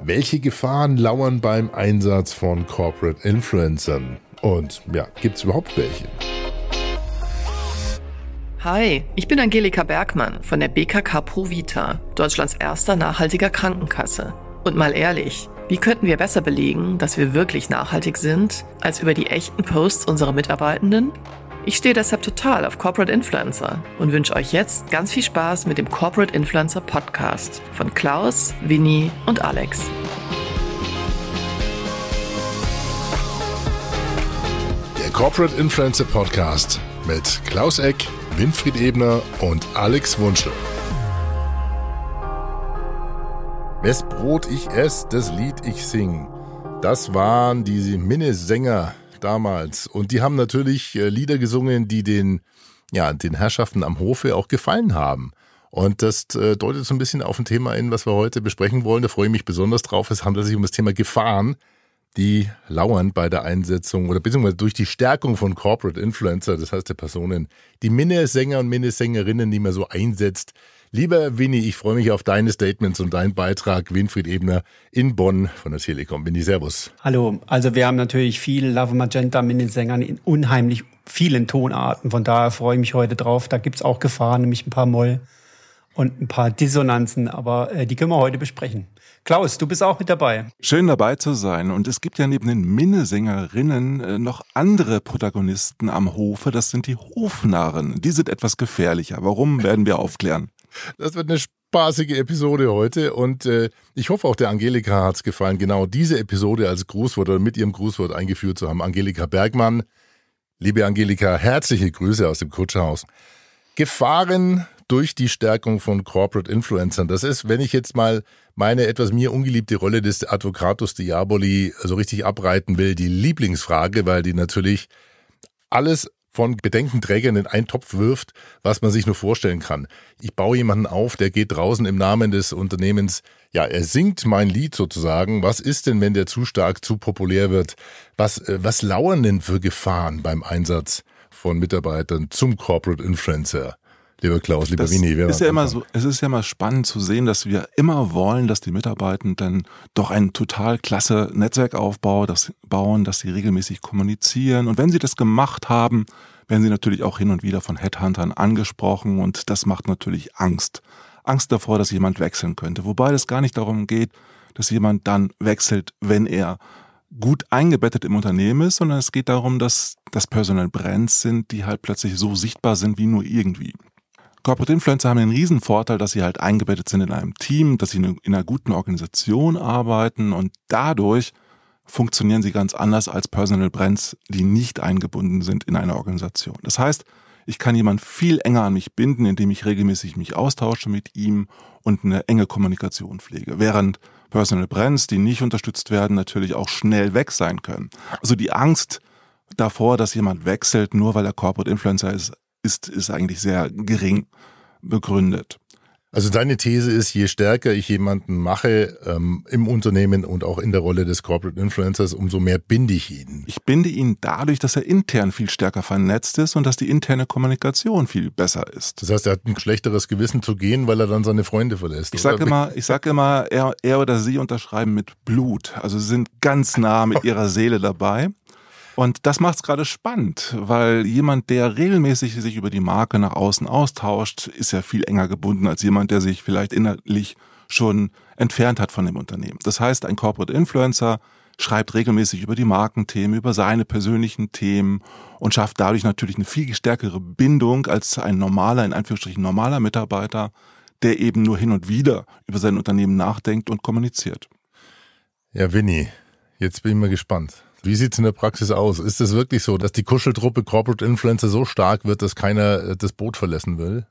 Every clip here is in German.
Welche Gefahren lauern beim Einsatz von Corporate Influencern? Und ja, gibt es überhaupt welche? Hi, ich bin Angelika Bergmann von der BKK Provita, Deutschlands erster nachhaltiger Krankenkasse. Und mal ehrlich, wie könnten wir besser belegen, dass wir wirklich nachhaltig sind, als über die echten Posts unserer Mitarbeitenden? Ich stehe deshalb total auf Corporate Influencer und wünsche euch jetzt ganz viel Spaß mit dem Corporate Influencer Podcast von Klaus, Winnie und Alex. Der Corporate Influencer Podcast mit Klaus Eck, Winfried Ebner und Alex Wunschel. Wes Brot ich ess, das Lied ich sing. Das waren die Minnesänger damals. Und die haben natürlich äh, Lieder gesungen, die den, ja, den Herrschaften am Hofe auch gefallen haben. Und das äh, deutet so ein bisschen auf ein Thema hin, was wir heute besprechen wollen. Da freue ich mich besonders drauf. Es handelt sich um das Thema Gefahren, die lauern bei der Einsetzung oder beziehungsweise durch die Stärkung von Corporate Influencer, das heißt der Personen, die Minnesänger und Minnesängerinnen, die man so einsetzt, Lieber Winnie, ich freue mich auf deine Statements und deinen Beitrag, Winfried Ebner in Bonn von der Telekom. Winnie, Servus. Hallo, also wir haben natürlich viel Love Magenta mit den Sängern in unheimlich vielen Tonarten. Von daher freue ich mich heute drauf. Da gibt es auch Gefahren, nämlich ein paar Moll und ein paar Dissonanzen, aber äh, die können wir heute besprechen. Klaus, du bist auch mit dabei. Schön dabei zu sein. Und es gibt ja neben den Minnesängerinnen äh, noch andere Protagonisten am Hofe. Das sind die Hofnarren. Die sind etwas gefährlicher. Warum werden wir aufklären? Das wird eine spaßige Episode heute und äh, ich hoffe auch der Angelika hat es gefallen, genau diese Episode als Grußwort oder mit ihrem Grußwort eingeführt zu haben. Angelika Bergmann. Liebe Angelika, herzliche Grüße aus dem Kutscherhaus. Gefahren durch die Stärkung von Corporate Influencern. Das ist, wenn ich jetzt mal meine etwas mir ungeliebte Rolle des Advocatus Diaboli so richtig abreiten will, die Lieblingsfrage, weil die natürlich alles von Bedenkenträgern in einen Topf wirft, was man sich nur vorstellen kann. Ich baue jemanden auf, der geht draußen im Namen des Unternehmens, ja, er singt mein Lied sozusagen. Was ist denn, wenn der zu stark, zu populär wird? Was, äh, was lauern denn für Gefahren beim Einsatz von Mitarbeitern zum Corporate Influencer? lieber Klaus, lieber das Winnie. Ist ja immer so, es ist ja immer spannend zu sehen, dass wir immer wollen, dass die Mitarbeitenden doch ein total klasse Netzwerk aufbauen, dass, bauen, dass sie regelmäßig kommunizieren. Und wenn sie das gemacht haben, werden sie natürlich auch hin und wieder von Headhuntern angesprochen und das macht natürlich Angst. Angst davor, dass jemand wechseln könnte. Wobei es gar nicht darum geht, dass jemand dann wechselt, wenn er gut eingebettet im Unternehmen ist, sondern es geht darum, dass das Personal Brands sind, die halt plötzlich so sichtbar sind wie nur irgendwie. Corporate Influencer haben den riesen Vorteil, dass sie halt eingebettet sind in einem Team, dass sie in einer guten Organisation arbeiten und dadurch funktionieren sie ganz anders als Personal Brands, die nicht eingebunden sind in eine Organisation. Das heißt, ich kann jemand viel enger an mich binden, indem ich regelmäßig mich austausche mit ihm und eine enge Kommunikation pflege. Während Personal Brands, die nicht unterstützt werden, natürlich auch schnell weg sein können. Also die Angst davor, dass jemand wechselt, nur weil er Corporate Influencer ist, ist, ist eigentlich sehr gering begründet. Also deine These ist, je stärker ich jemanden mache ähm, im Unternehmen und auch in der Rolle des Corporate Influencers, umso mehr binde ich ihn. Ich binde ihn dadurch, dass er intern viel stärker vernetzt ist und dass die interne Kommunikation viel besser ist. Das heißt, er hat ein schlechteres Gewissen zu gehen, weil er dann seine Freunde verlässt. Ich sage immer, ich sage immer, er, er oder sie unterschreiben mit Blut. Also sie sind ganz nah mit ihrer Seele dabei. Und das macht es gerade spannend, weil jemand, der regelmäßig sich über die Marke nach außen austauscht, ist ja viel enger gebunden als jemand, der sich vielleicht innerlich schon entfernt hat von dem Unternehmen. Das heißt, ein Corporate Influencer schreibt regelmäßig über die Markenthemen, über seine persönlichen Themen und schafft dadurch natürlich eine viel stärkere Bindung als ein normaler, in Anführungsstrichen normaler Mitarbeiter, der eben nur hin und wieder über sein Unternehmen nachdenkt und kommuniziert. Ja, Winnie, jetzt bin ich mal gespannt. Wie sieht's in der Praxis aus? Ist es wirklich so, dass die Kuscheltruppe Corporate Influencer so stark wird, dass keiner äh, das Boot verlassen will?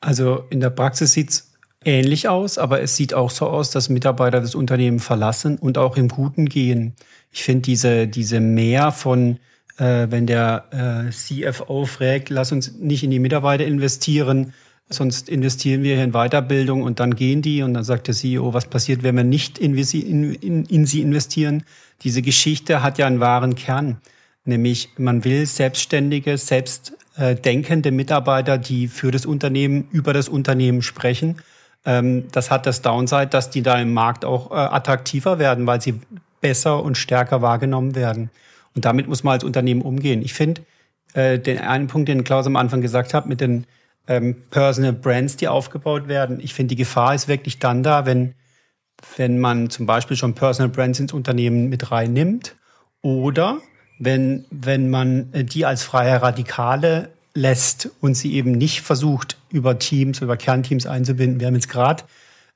Also in der Praxis sieht's ähnlich aus, aber es sieht auch so aus, dass Mitarbeiter das Unternehmen verlassen und auch im Guten gehen. Ich finde diese, diese Mehr von, äh, wenn der äh, CFO fragt, lass uns nicht in die Mitarbeiter investieren, sonst investieren wir hier in Weiterbildung und dann gehen die und dann sagt der CEO, was passiert, wenn wir nicht in, in, in, sie investieren? Diese Geschichte hat ja einen wahren Kern, nämlich man will selbstständige, selbstdenkende Mitarbeiter, die für das Unternehmen, über das Unternehmen sprechen. Ähm, das hat das Downside, dass die da im Markt auch äh, attraktiver werden, weil sie besser und stärker wahrgenommen werden. Und damit muss man als Unternehmen umgehen. Ich finde, äh, den einen Punkt, den Klaus am Anfang gesagt hat, mit den ähm, Personal Brands, die aufgebaut werden. Ich finde, die Gefahr ist wirklich dann da, wenn, wenn man zum Beispiel schon Personal Brands ins Unternehmen mit reinnimmt oder wenn, wenn man äh, die als freie Radikale lässt und sie eben nicht versucht, über Teams, über Kernteams einzubinden. Wir haben jetzt gerade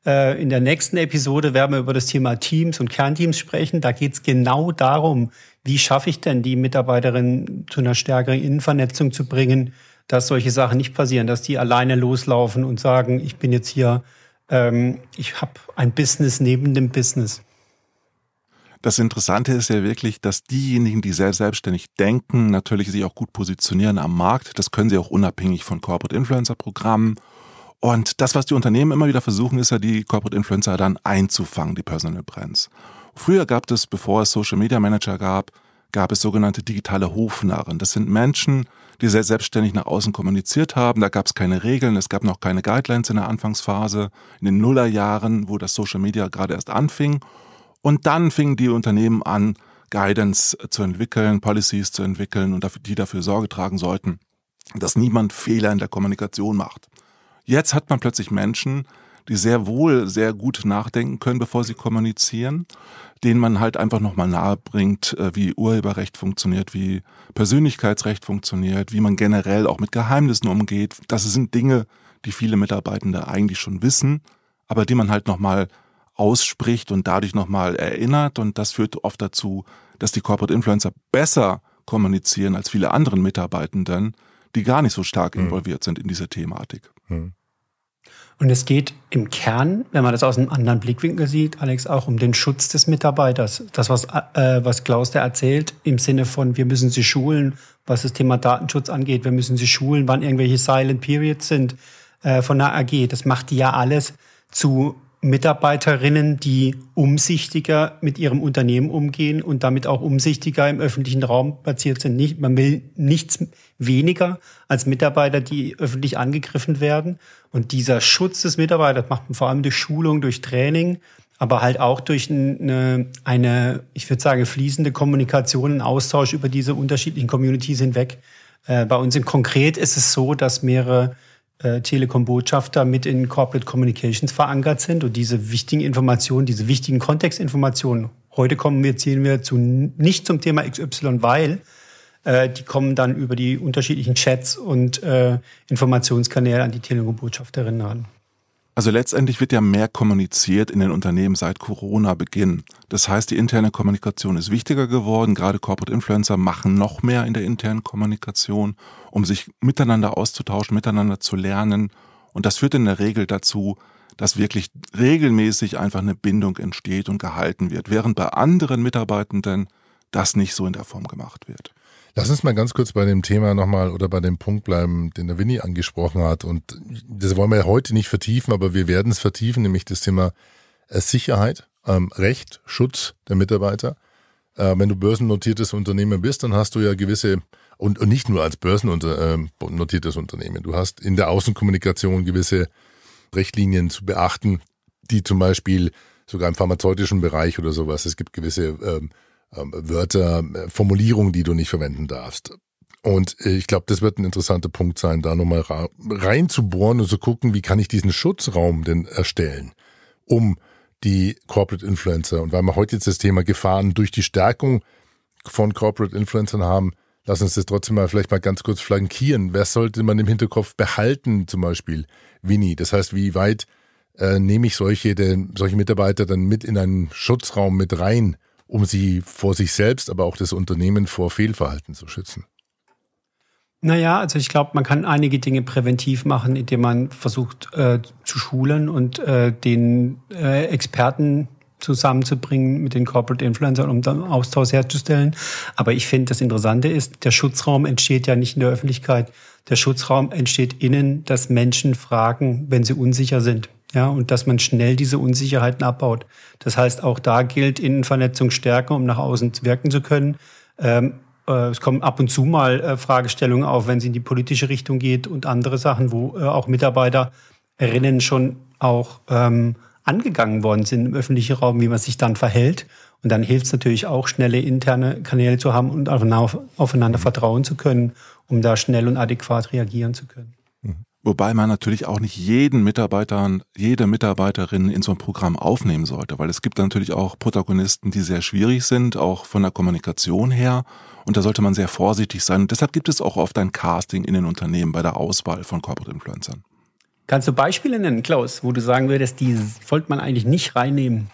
äh, in der nächsten Episode werden wir über das Thema Teams und Kernteams sprechen. Da geht es genau darum, wie schaffe ich denn die Mitarbeiterinnen zu einer stärkeren Innenvernetzung zu bringen, dass solche Sachen nicht passieren, dass die alleine loslaufen und sagen, ich bin jetzt hier, ähm, ich habe ein Business neben dem Business. Das Interessante ist ja wirklich, dass diejenigen, die sehr selbstständig denken, natürlich sich auch gut positionieren am Markt. Das können sie auch unabhängig von Corporate Influencer Programmen. Und das, was die Unternehmen immer wieder versuchen, ist ja die Corporate Influencer dann einzufangen, die Personal Brands. Früher gab es, bevor es Social Media Manager gab, gab es sogenannte digitale Hofnarren. Das sind Menschen, die sehr selbstständig nach außen kommuniziert haben. Da gab es keine Regeln, es gab noch keine Guidelines in der Anfangsphase, in den Nullerjahren, wo das Social Media gerade erst anfing. Und dann fingen die Unternehmen an, Guidance zu entwickeln, Policies zu entwickeln und die dafür Sorge tragen sollten, dass niemand Fehler in der Kommunikation macht. Jetzt hat man plötzlich Menschen, die sehr wohl sehr gut nachdenken können, bevor sie kommunizieren, denen man halt einfach nochmal nahe bringt, äh, wie Urheberrecht funktioniert, wie Persönlichkeitsrecht funktioniert, wie man generell auch mit Geheimnissen umgeht. Das sind Dinge, die viele Mitarbeitende eigentlich schon wissen, aber die man halt nochmal ausspricht und dadurch nochmal erinnert. Und das führt oft dazu, dass die Corporate Influencer besser kommunizieren als viele anderen Mitarbeitenden, die gar nicht so stark hm. involviert sind in diese Thematik. Hm. Und es geht im Kern, wenn man das aus einem anderen Blickwinkel sieht, Alex, auch um den Schutz des Mitarbeiters. Das, was, äh, was Klaus da erzählt, im Sinne von, wir müssen sie schulen, was das Thema Datenschutz angeht. Wir müssen sie schulen, wann irgendwelche Silent Periods sind äh, von der AG. Das macht die ja alles zu Mitarbeiterinnen, die umsichtiger mit ihrem Unternehmen umgehen und damit auch umsichtiger im öffentlichen Raum platziert sind. Nicht, man will nichts weniger als Mitarbeiter, die öffentlich angegriffen werden. Und dieser Schutz des Mitarbeiters macht man vor allem durch Schulung, durch Training, aber halt auch durch eine, eine ich würde sagen, fließende Kommunikation, einen Austausch über diese unterschiedlichen Communities hinweg. Äh, bei uns im Konkret ist es so, dass mehrere Telekom-Botschafter mit in Corporate Communications verankert sind und diese wichtigen Informationen, diese wichtigen Kontextinformationen, heute kommen wir, ziehen wir zu, nicht zum Thema XY, weil äh, die kommen dann über die unterschiedlichen Chats und äh, Informationskanäle an die Telekom-Botschafterinnen ran. Also letztendlich wird ja mehr kommuniziert in den Unternehmen seit Corona-Beginn. Das heißt, die interne Kommunikation ist wichtiger geworden. Gerade Corporate Influencer machen noch mehr in der internen Kommunikation, um sich miteinander auszutauschen, miteinander zu lernen. Und das führt in der Regel dazu, dass wirklich regelmäßig einfach eine Bindung entsteht und gehalten wird, während bei anderen Mitarbeitenden das nicht so in der Form gemacht wird. Lass uns mal ganz kurz bei dem Thema nochmal oder bei dem Punkt bleiben, den der Winnie angesprochen hat. Und das wollen wir heute nicht vertiefen, aber wir werden es vertiefen, nämlich das Thema äh, Sicherheit, ähm, Recht, Schutz der Mitarbeiter. Äh, wenn du börsennotiertes Unternehmen bist, dann hast du ja gewisse, und, und nicht nur als börsennotiertes ähm, Unternehmen, du hast in der Außenkommunikation gewisse Richtlinien zu beachten, die zum Beispiel sogar im pharmazeutischen Bereich oder sowas, es gibt gewisse ähm, Wörter, äh, Formulierungen, die du nicht verwenden darfst. Und äh, ich glaube, das wird ein interessanter Punkt sein, da nochmal reinzubohren und zu gucken, wie kann ich diesen Schutzraum denn erstellen, um die Corporate Influencer. Und weil wir heute jetzt das Thema Gefahren durch die Stärkung von Corporate Influencern haben, lass uns das trotzdem mal vielleicht mal ganz kurz flankieren. Wer sollte man im Hinterkopf behalten, zum Beispiel Winnie? Das heißt, wie weit äh, nehme ich solche, denn, solche Mitarbeiter dann mit in einen Schutzraum mit rein? Um sie vor sich selbst, aber auch das Unternehmen vor Fehlverhalten zu schützen? Naja, also ich glaube, man kann einige Dinge präventiv machen, indem man versucht äh, zu schulen und äh, den äh, Experten zusammenzubringen mit den Corporate Influencern, um dann Austausch herzustellen. Aber ich finde, das Interessante ist, der Schutzraum entsteht ja nicht in der Öffentlichkeit. Der Schutzraum entsteht innen, dass Menschen fragen, wenn sie unsicher sind. Ja, und dass man schnell diese Unsicherheiten abbaut. Das heißt, auch da gilt Innenvernetzung stärker, um nach außen wirken zu können. Ähm, äh, es kommen ab und zu mal äh, Fragestellungen auf, wenn es in die politische Richtung geht und andere Sachen, wo äh, auch Mitarbeiter Mitarbeiterinnen schon auch ähm, angegangen worden sind im öffentlichen Raum, wie man sich dann verhält. Und dann hilft es natürlich auch, schnelle interne Kanäle zu haben und aufeinander vertrauen zu können, um da schnell und adäquat reagieren zu können. Wobei man natürlich auch nicht jeden Mitarbeiter, jede Mitarbeiterin in so ein Programm aufnehmen sollte, weil es gibt natürlich auch Protagonisten, die sehr schwierig sind, auch von der Kommunikation her. Und da sollte man sehr vorsichtig sein. Und deshalb gibt es auch oft ein Casting in den Unternehmen bei der Auswahl von Corporate Influencern. Kannst du Beispiele nennen, Klaus, wo du sagen würdest, die sollte man eigentlich nicht reinnehmen?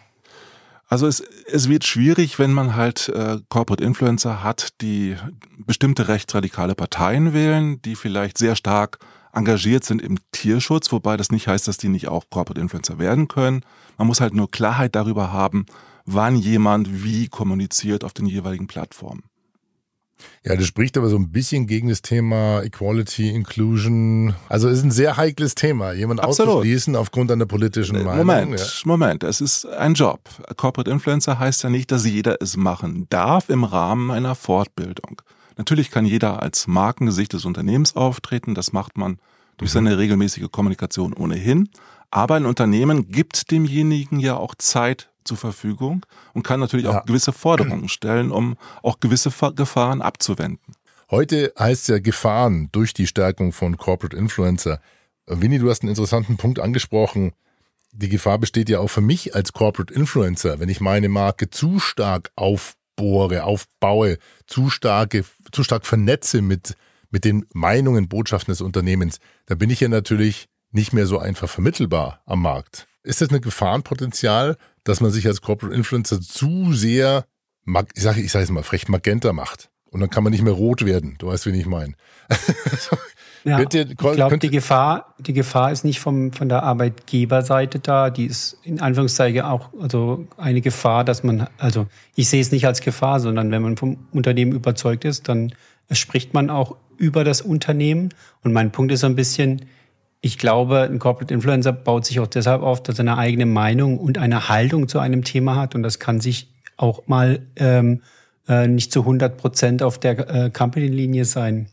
Also es, es wird schwierig, wenn man halt äh, Corporate Influencer hat, die bestimmte rechtsradikale Parteien wählen, die vielleicht sehr stark engagiert sind im Tierschutz, wobei das nicht heißt, dass die nicht auch Corporate Influencer werden können. Man muss halt nur Klarheit darüber haben, wann jemand wie kommuniziert auf den jeweiligen Plattformen. Ja, das spricht aber so ein bisschen gegen das Thema Equality, Inclusion. Also es ist ein sehr heikles Thema, jemand Absolut. auszuschließen aufgrund einer politischen Meinung. Moment, ja. Moment, es ist ein Job. Corporate Influencer heißt ja nicht, dass jeder es machen darf im Rahmen einer Fortbildung. Natürlich kann jeder als Markengesicht des Unternehmens auftreten. Das macht man durch mhm. seine regelmäßige Kommunikation ohnehin. Aber ein Unternehmen gibt demjenigen ja auch Zeit zur Verfügung und kann natürlich ja. auch gewisse Forderungen stellen, um auch gewisse Gefahren abzuwenden. Heute heißt es ja Gefahren durch die Stärkung von Corporate Influencer. Winnie, du hast einen interessanten Punkt angesprochen. Die Gefahr besteht ja auch für mich als Corporate Influencer, wenn ich meine Marke zu stark aufbohre, aufbaue, zu starke zu stark vernetze mit, mit den Meinungen, Botschaften des Unternehmens, dann bin ich ja natürlich nicht mehr so einfach vermittelbar am Markt. Ist das ein Gefahrenpotenzial, dass man sich als Corporate Influencer zu sehr, ich sage ich sag es mal frech, magenta macht? Und dann kann man nicht mehr rot werden. Du weißt, wie ich meine. Ja, ihr, ich glaube, die Gefahr, die Gefahr ist nicht vom, von der Arbeitgeberseite da. Die ist in Anführungszeichen auch also eine Gefahr, dass man, also ich sehe es nicht als Gefahr, sondern wenn man vom Unternehmen überzeugt ist, dann spricht man auch über das Unternehmen. Und mein Punkt ist so ein bisschen, ich glaube, ein Corporate Influencer baut sich auch deshalb auf, dass er eine eigene Meinung und eine Haltung zu einem Thema hat. Und das kann sich auch mal ähm, äh, nicht zu 100 Prozent auf der äh, Company-Linie sein.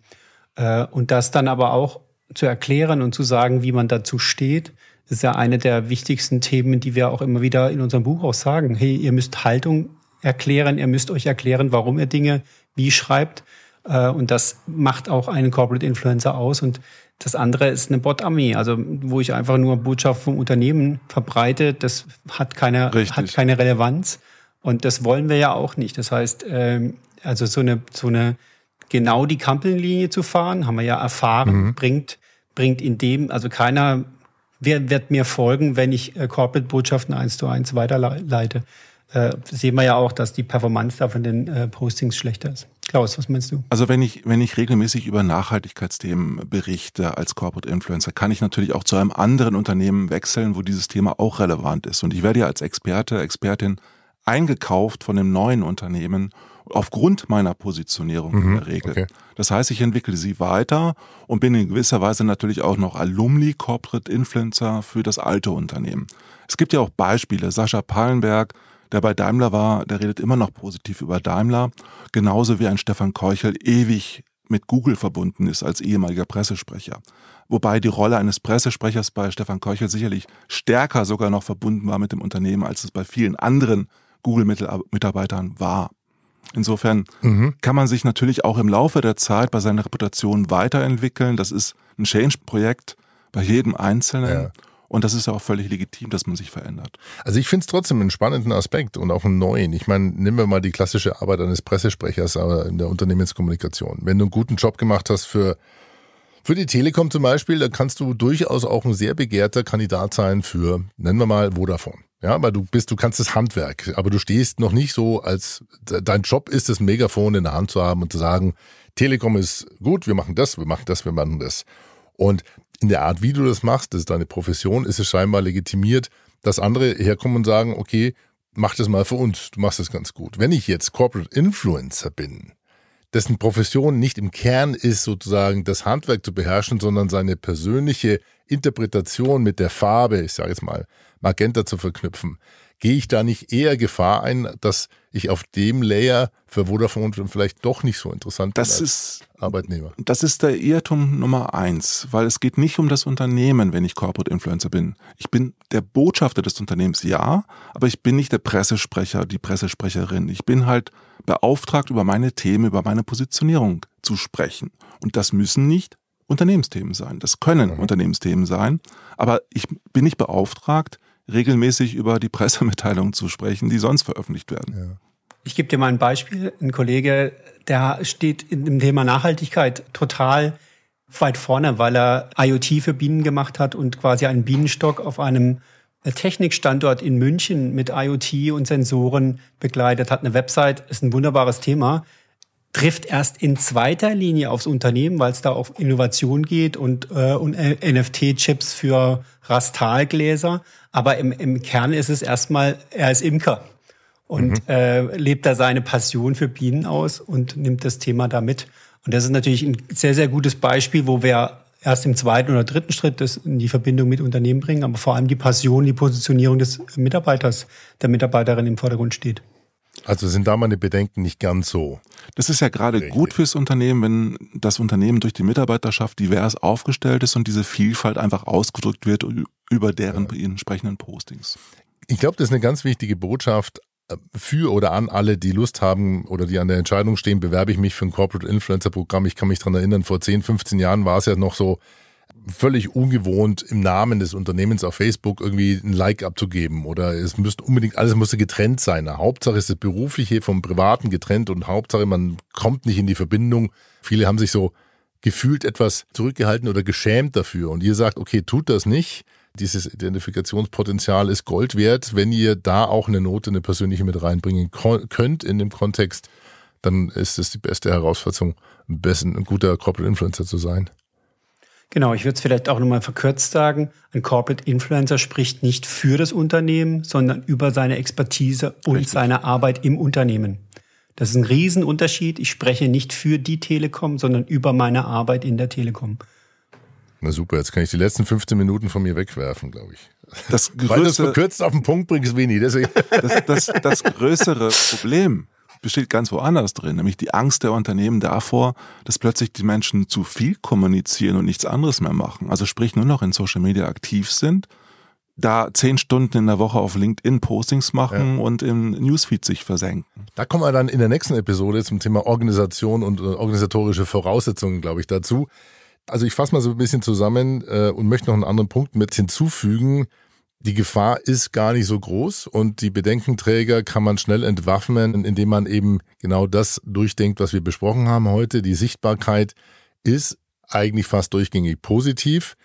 Äh, und das dann aber auch zu erklären und zu sagen, wie man dazu steht, ist ja eine der wichtigsten Themen, die wir auch immer wieder in unserem Buch auch sagen. Hey, ihr müsst Haltung erklären, ihr müsst euch erklären, warum ihr Dinge wie schreibt. Äh, und das macht auch einen Corporate Influencer aus. Und das andere ist eine Bot-Armee, also wo ich einfach nur Botschaft vom Unternehmen verbreite. Das hat keine, hat keine Relevanz. Und das wollen wir ja auch nicht. Das heißt, ähm, also so eine, so eine genau die Kampellinie zu fahren, haben wir ja erfahren, mhm. bringt, bringt in dem, also keiner wer wird mir folgen, wenn ich äh, Corporate-Botschaften eins zu eins weiterleite. Äh, sehen wir ja auch, dass die Performance da von den äh, Postings schlechter ist. Klaus, was meinst du? Also wenn ich, wenn ich regelmäßig über Nachhaltigkeitsthemen berichte als Corporate Influencer, kann ich natürlich auch zu einem anderen Unternehmen wechseln, wo dieses Thema auch relevant ist. Und ich werde ja als Experte, Expertin eingekauft von einem neuen Unternehmen aufgrund meiner Positionierung mhm, in der Regel. Okay. Das heißt, ich entwickle sie weiter und bin in gewisser Weise natürlich auch noch Alumni Corporate Influencer für das alte Unternehmen. Es gibt ja auch Beispiele. Sascha Pallenberg, der bei Daimler war, der redet immer noch positiv über Daimler, genauso wie ein Stefan Keuchel ewig mit Google verbunden ist als ehemaliger Pressesprecher. Wobei die Rolle eines Pressesprechers bei Stefan Keuchel sicherlich stärker sogar noch verbunden war mit dem Unternehmen, als es bei vielen anderen Google-Mitarbeitern war. Insofern mhm. kann man sich natürlich auch im Laufe der Zeit bei seiner Reputation weiterentwickeln. Das ist ein Change-Projekt bei jedem Einzelnen. Ja. Und das ist ja auch völlig legitim, dass man sich verändert. Also ich finde es trotzdem einen spannenden Aspekt und auch einen neuen. Ich meine, nehmen wir mal die klassische Arbeit eines Pressesprechers in der Unternehmenskommunikation. Wenn du einen guten Job gemacht hast für, für die Telekom zum Beispiel, dann kannst du durchaus auch ein sehr begehrter Kandidat sein für, nennen wir mal, Vodafone. Ja, weil du bist, du kannst das Handwerk, aber du stehst noch nicht so als, dein Job ist das Megafon in der Hand zu haben und zu sagen, Telekom ist gut, wir machen das, wir machen das, wir machen das. Und in der Art, wie du das machst, das ist deine Profession, ist es scheinbar legitimiert, dass andere herkommen und sagen, okay, mach das mal für uns, du machst das ganz gut. Wenn ich jetzt Corporate Influencer bin, dessen Profession nicht im Kern ist, sozusagen das Handwerk zu beherrschen, sondern seine persönliche Interpretation mit der Farbe, ich sage jetzt mal, Magenta zu verknüpfen, gehe ich da nicht eher Gefahr ein, dass ich auf dem Layer für Vodafone vielleicht doch nicht so interessant das bin ist, Arbeitnehmer? Das ist der Irrtum Nummer eins, weil es geht nicht um das Unternehmen, wenn ich Corporate Influencer bin. Ich bin der Botschafter des Unternehmens, ja, aber ich bin nicht der Pressesprecher, die Pressesprecherin. Ich bin halt beauftragt, über meine Themen, über meine Positionierung zu sprechen. Und das müssen nicht Unternehmensthemen sein. Das können mhm. Unternehmensthemen sein, aber ich bin nicht beauftragt, regelmäßig über die Pressemitteilungen zu sprechen, die sonst veröffentlicht werden. Ja. Ich gebe dir mal ein Beispiel. Ein Kollege, der steht in dem Thema Nachhaltigkeit total weit vorne, weil er IoT für Bienen gemacht hat und quasi einen Bienenstock auf einem Technikstandort in München mit IoT und Sensoren begleitet hat. Eine Website ist ein wunderbares Thema trifft erst in zweiter Linie aufs Unternehmen, weil es da auf Innovation geht und, äh, und NFT-Chips für Rastalgläser. Aber im, im Kern ist es erstmal, er ist Imker und mhm. äh, lebt da seine Passion für Bienen aus und nimmt das Thema da mit. Und das ist natürlich ein sehr, sehr gutes Beispiel, wo wir erst im zweiten oder dritten Schritt das in die Verbindung mit Unternehmen bringen, aber vor allem die Passion, die Positionierung des Mitarbeiters, der Mitarbeiterin im Vordergrund steht. Also sind da meine Bedenken nicht ganz so. Das ist ja gerade Richtig. gut fürs Unternehmen, wenn das Unternehmen durch die Mitarbeiterschaft divers aufgestellt ist und diese Vielfalt einfach ausgedrückt wird über deren ja. entsprechenden Postings. Ich glaube, das ist eine ganz wichtige Botschaft äh, für oder an alle, die Lust haben oder die an der Entscheidung stehen, bewerbe ich mich für ein Corporate Influencer Programm. Ich kann mich dran erinnern, vor 10, 15 Jahren war es ja noch so, völlig ungewohnt, im Namen des Unternehmens auf Facebook irgendwie ein Like abzugeben oder es müsste unbedingt, alles musste getrennt sein. Hauptsache ist das Berufliche vom Privaten getrennt und Hauptsache man kommt nicht in die Verbindung. Viele haben sich so gefühlt etwas zurückgehalten oder geschämt dafür und ihr sagt, okay, tut das nicht. Dieses Identifikationspotenzial ist Gold wert. Wenn ihr da auch eine Note, eine persönliche mit reinbringen könnt in dem Kontext, dann ist es die beste Herausforderung, ein guter Corporate Influencer zu sein. Genau, ich würde es vielleicht auch nochmal verkürzt sagen. Ein Corporate Influencer spricht nicht für das Unternehmen, sondern über seine Expertise und Richtig. seine Arbeit im Unternehmen. Das ist ein Riesenunterschied. Ich spreche nicht für die Telekom, sondern über meine Arbeit in der Telekom. Na super, jetzt kann ich die letzten 15 Minuten von mir wegwerfen, glaube ich. Das größte, Weil du es verkürzt auf den Punkt bringst, Winnie. Das, das, das größere Problem besteht ganz woanders drin, nämlich die Angst der Unternehmen davor, dass plötzlich die Menschen zu viel kommunizieren und nichts anderes mehr machen. Also sprich nur noch in Social Media aktiv sind, da zehn Stunden in der Woche auf LinkedIn Postings machen ja. und im Newsfeed sich versenken. Da kommen wir dann in der nächsten Episode zum Thema Organisation und äh, organisatorische Voraussetzungen, glaube ich, dazu. Also ich fasse mal so ein bisschen zusammen äh, und möchte noch einen anderen Punkt mit hinzufügen die Gefahr ist gar nicht so groß und die Bedenkenträger kann man schnell entwaffnen, indem man eben genau das durchdenkt, was wir besprochen haben heute. Die Sichtbarkeit ist eigentlich fast durchgängig positiv.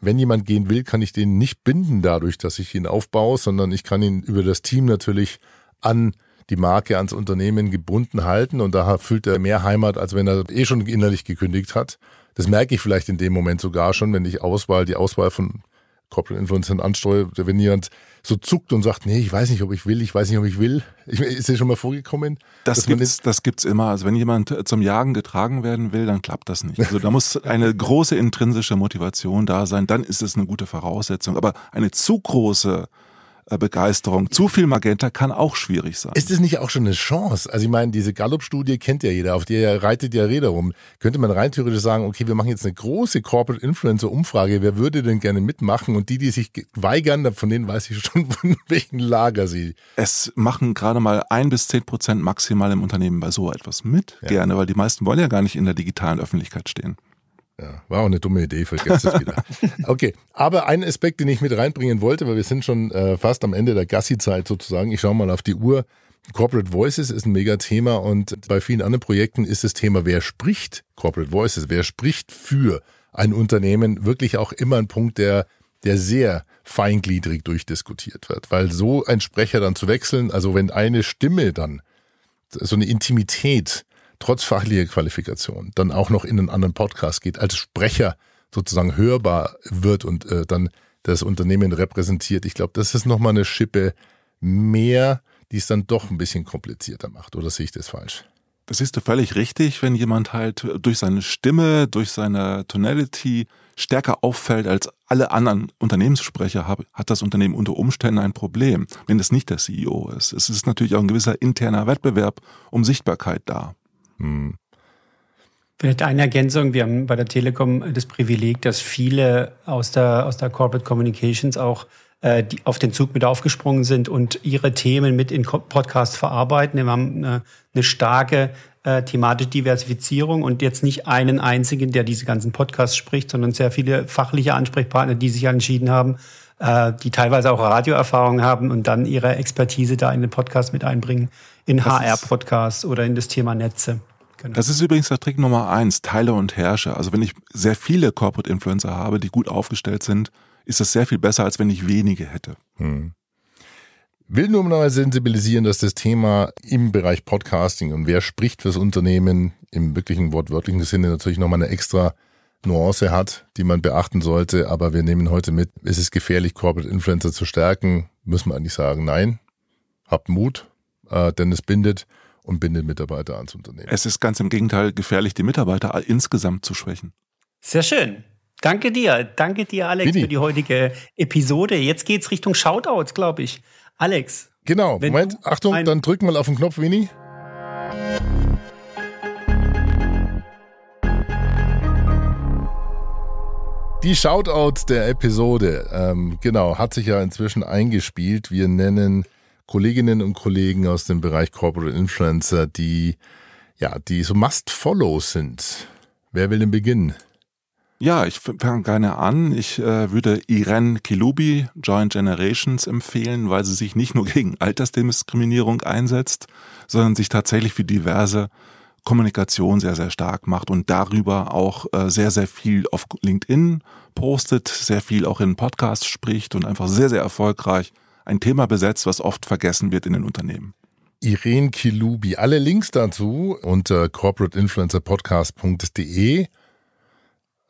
Wenn jemand gehen will, kann ich den nicht binden dadurch, dass ich ihn aufbaue, sondern ich kann ihn über das Team natürlich an die Marke, ans Unternehmen gebunden halten und daher fühlt er mehr Heimat, als wenn er eh schon innerlich gekündigt hat. Das merke ich vielleicht in dem Moment sogar schon, wenn ich Auswahl, die Auswahl von Corporate Influencer ansteuere, wenn jemand so zuckt und sagt, nee, ich weiß nicht, ob ich will, ich weiß nicht, ob ich will. Ich, ist dir schon mal vorgekommen? Das gibt's, das gibt's immer. Also wenn jemand zum Jagen getragen werden will, dann klappt das nicht. Also da muss eine große intrinsische Motivation da sein, dann ist es eine gute Voraussetzung. Aber eine zu große äh, Begeisterung. Zu viel Magenta kann auch schwierig sein. Ist es nicht auch schon eine Chance? Also ich meine, diese Gallup-Studie kennt ja jeder, auf der reitet ja Räder rum. Könnte man rein theoretisch sagen, okay, wir machen jetzt eine große Corporate Influencer-Umfrage, wer würde denn gerne mitmachen? Und die, die sich weigern, von denen weiß ich schon, von welchem Lager sie. Es machen gerade mal ein bis zehn Prozent maximal im Unternehmen bei so etwas mit, ja. gerne, weil die meisten wollen ja gar nicht in der digitalen Öffentlichkeit stehen. Ja, war auch eine dumme Idee, vergesst es wieder. Okay, aber ein Aspekt, den ich mit reinbringen wollte, weil wir sind schon äh, fast am Ende der Gassi-Zeit sozusagen. Ich schaue mal auf die Uhr. Corporate Voices ist ein mega Thema und bei vielen anderen Projekten ist das Thema, wer spricht Corporate Voices, wer spricht für ein Unternehmen, wirklich auch immer ein Punkt, der, der sehr feingliedrig durchdiskutiert wird. Weil so ein Sprecher dann zu wechseln, also wenn eine Stimme dann so eine Intimität trotz fachlicher Qualifikation dann auch noch in einen anderen Podcast geht, als Sprecher sozusagen hörbar wird und äh, dann das Unternehmen repräsentiert. Ich glaube, das ist nochmal eine Schippe mehr, die es dann doch ein bisschen komplizierter macht. Oder sehe ich das falsch? Das ist völlig richtig, wenn jemand halt durch seine Stimme, durch seine Tonality stärker auffällt als alle anderen Unternehmenssprecher, hat das Unternehmen unter Umständen ein Problem, wenn es nicht der CEO ist. Es ist natürlich auch ein gewisser interner Wettbewerb um Sichtbarkeit da. Hm. Vielleicht eine Ergänzung. Wir haben bei der Telekom das Privileg, dass viele aus der, aus der Corporate Communications auch äh, die auf den Zug mit aufgesprungen sind und ihre Themen mit in Podcast verarbeiten. Wir haben eine, eine starke äh, thematische Diversifizierung und jetzt nicht einen einzigen, der diese ganzen Podcasts spricht, sondern sehr viele fachliche Ansprechpartner, die sich entschieden haben, äh, die teilweise auch Radioerfahrung haben und dann ihre Expertise da in den Podcast mit einbringen, in HR-Podcasts oder in das Thema Netze. Genau. Das ist übrigens der Trick Nummer eins, Teile und Herrsche. Also wenn ich sehr viele Corporate Influencer habe, die gut aufgestellt sind, ist das sehr viel besser, als wenn ich wenige hätte. Hm. Will nur mal sensibilisieren, dass das Thema im Bereich Podcasting und wer spricht fürs Unternehmen im wirklichen wortwörtlichen Sinne natürlich nochmal eine extra Nuance hat, die man beachten sollte. Aber wir nehmen heute mit, ist es gefährlich, Corporate Influencer zu stärken? Müssen wir eigentlich sagen, nein. Habt Mut, äh, denn es bindet und bindet Mitarbeiter ans Unternehmen. Es ist ganz im Gegenteil gefährlich, die Mitarbeiter insgesamt zu schwächen. Sehr schön. Danke dir. Danke dir, Alex, Winnie. für die heutige Episode. Jetzt geht's Richtung Shoutouts, glaube ich. Alex. Genau. Moment. Achtung, dann drücken wir auf den Knopf, Winnie. Die Shoutouts der Episode, ähm, genau, hat sich ja inzwischen eingespielt. Wir nennen Kolleginnen und Kollegen aus dem Bereich Corporate Influencer, die ja, die so Must-Follow sind. Wer will denn beginnen? Ja, ich fange gerne an. Ich äh, würde Irene Kilubi, Joint Generations, empfehlen, weil sie sich nicht nur gegen Altersdiskriminierung einsetzt, sondern sich tatsächlich für diverse Kommunikation sehr, sehr stark macht und darüber auch äh, sehr, sehr viel auf LinkedIn postet, sehr viel auch in Podcasts spricht und einfach sehr, sehr erfolgreich ein Thema besetzt, was oft vergessen wird in den Unternehmen. Irene Kilubi. Alle Links dazu unter corporateinfluencerpodcast.de.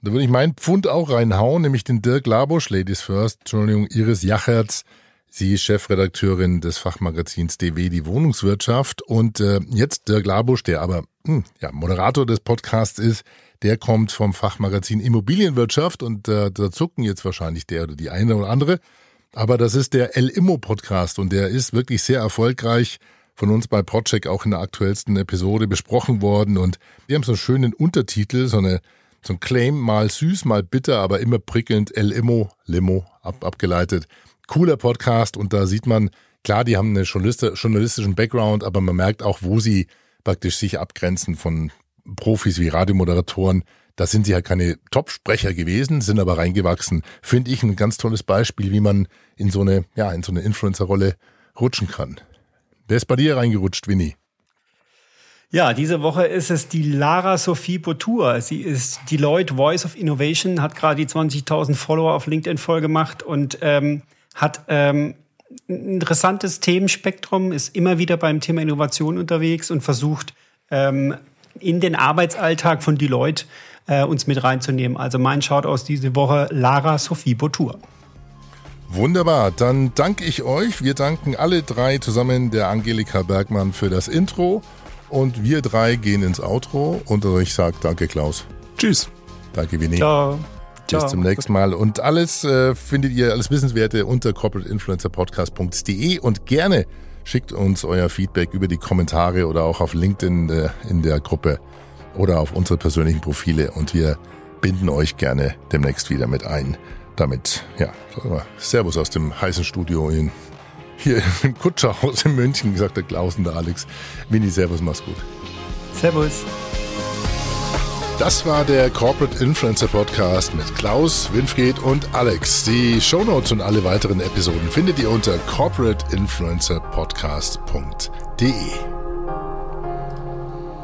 Da würde ich meinen Pfund auch reinhauen, nämlich den Dirk Labusch, Ladies First, Entschuldigung, Iris Jachertz. Sie ist Chefredakteurin des Fachmagazins DW, die Wohnungswirtschaft. Und äh, jetzt Dirk Labusch, der aber hm, ja, Moderator des Podcasts ist, der kommt vom Fachmagazin Immobilienwirtschaft und äh, da zucken jetzt wahrscheinlich der oder die eine oder andere. Aber das ist der El Immo Podcast und der ist wirklich sehr erfolgreich von uns bei Podcheck auch in der aktuellsten Episode besprochen worden und wir haben so einen schönen Untertitel, so eine so ein Claim, mal süß, mal bitter, aber immer prickelnd, El Immo, Limo, ab, abgeleitet. Cooler Podcast und da sieht man, klar, die haben einen journalistischen Background, aber man merkt auch, wo sie praktisch sich abgrenzen von Profis wie Radiomoderatoren, da sind sie ja keine Top-Sprecher gewesen, sind aber reingewachsen. Finde ich ein ganz tolles Beispiel, wie man in so eine, ja, in so eine Influencer-Rolle rutschen kann. Wer ist bei dir reingerutscht, Winnie? Ja, diese Woche ist es die Lara Sophie Botur. Sie ist Deloitte Voice of Innovation, hat gerade die 20.000 Follower auf LinkedIn voll gemacht und ähm, hat ähm, ein interessantes Themenspektrum, ist immer wieder beim Thema Innovation unterwegs und versucht ähm, in den Arbeitsalltag von Deloitte äh, uns mit reinzunehmen. Also mein Shout aus diese Woche Lara Sophie Botur. Wunderbar, dann danke ich euch. Wir danken alle drei zusammen der Angelika Bergmann für das Intro und wir drei gehen ins Outro und ich sage danke Klaus. Tschüss. Danke Winnie. Ciao. Bis zum nächsten Mal. Und alles äh, findet ihr, alles Wissenswerte unter corporateinfluencerpodcast.de und gerne schickt uns euer Feedback über die Kommentare oder auch auf LinkedIn äh, in der Gruppe oder auf unsere persönlichen Profile und wir binden euch gerne demnächst wieder mit ein. Damit, ja, Servus aus dem heißen Studio in, hier im Kutscherhaus in München, sagt der Klaus und der Alex. Mini, Servus, mach's gut. Servus. Das war der Corporate Influencer Podcast mit Klaus, Winfried und Alex. Die Shownotes und alle weiteren Episoden findet ihr unter corporateinfluencerpodcast.de.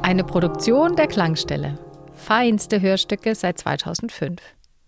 Eine Produktion der Klangstelle. Feinste Hörstücke seit 2005.